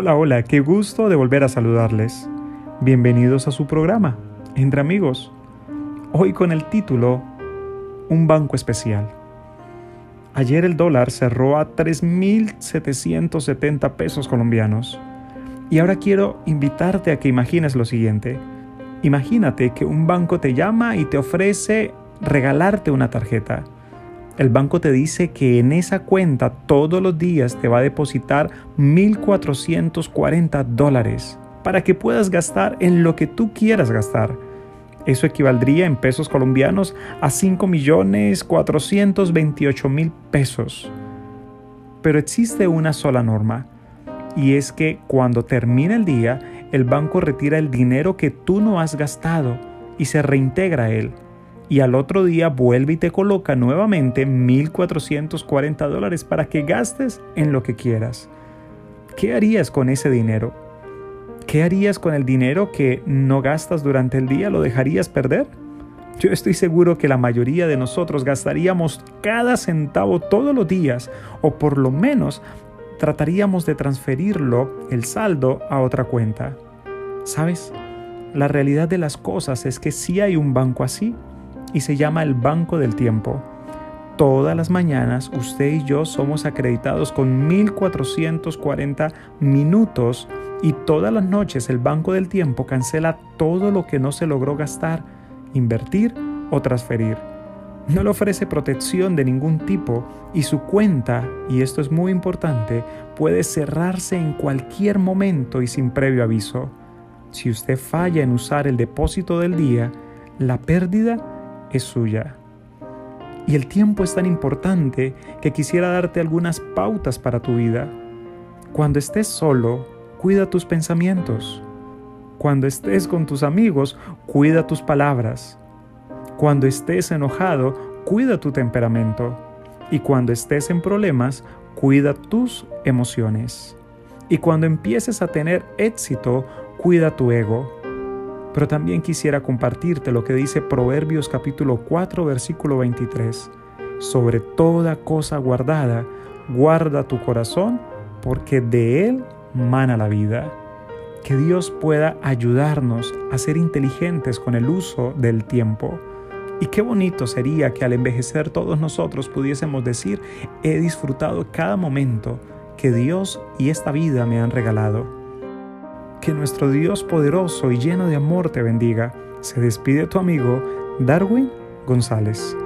Hola, hola, qué gusto de volver a saludarles. Bienvenidos a su programa, Entre Amigos. Hoy con el título Un banco especial. Ayer el dólar cerró a 3.770 pesos colombianos. Y ahora quiero invitarte a que imagines lo siguiente. Imagínate que un banco te llama y te ofrece regalarte una tarjeta el banco te dice que en esa cuenta todos los días te va a depositar 1.440 dólares para que puedas gastar en lo que tú quieras gastar. Eso equivaldría en pesos colombianos a 5.428.000 pesos. Pero existe una sola norma, y es que cuando termina el día, el banco retira el dinero que tú no has gastado y se reintegra a él y al otro día vuelve y te coloca nuevamente 1.440 dólares para que gastes en lo que quieras. ¿Qué harías con ese dinero? ¿Qué harías con el dinero que no gastas durante el día? ¿Lo dejarías perder? Yo estoy seguro que la mayoría de nosotros gastaríamos cada centavo todos los días o por lo menos trataríamos de transferirlo, el saldo, a otra cuenta. ¿Sabes? La realidad de las cosas es que sí hay un banco así y se llama el Banco del Tiempo. Todas las mañanas usted y yo somos acreditados con 1440 minutos y todas las noches el Banco del Tiempo cancela todo lo que no se logró gastar, invertir o transferir. No le ofrece protección de ningún tipo y su cuenta, y esto es muy importante, puede cerrarse en cualquier momento y sin previo aviso. Si usted falla en usar el depósito del día, la pérdida es suya. Y el tiempo es tan importante que quisiera darte algunas pautas para tu vida. Cuando estés solo, cuida tus pensamientos. Cuando estés con tus amigos, cuida tus palabras. Cuando estés enojado, cuida tu temperamento. Y cuando estés en problemas, cuida tus emociones. Y cuando empieces a tener éxito, cuida tu ego. Pero también quisiera compartirte lo que dice Proverbios capítulo 4 versículo 23. Sobre toda cosa guardada, guarda tu corazón, porque de él mana la vida. Que Dios pueda ayudarnos a ser inteligentes con el uso del tiempo. Y qué bonito sería que al envejecer todos nosotros pudiésemos decir, he disfrutado cada momento que Dios y esta vida me han regalado. Que nuestro Dios poderoso y lleno de amor te bendiga. Se despide tu amigo Darwin González.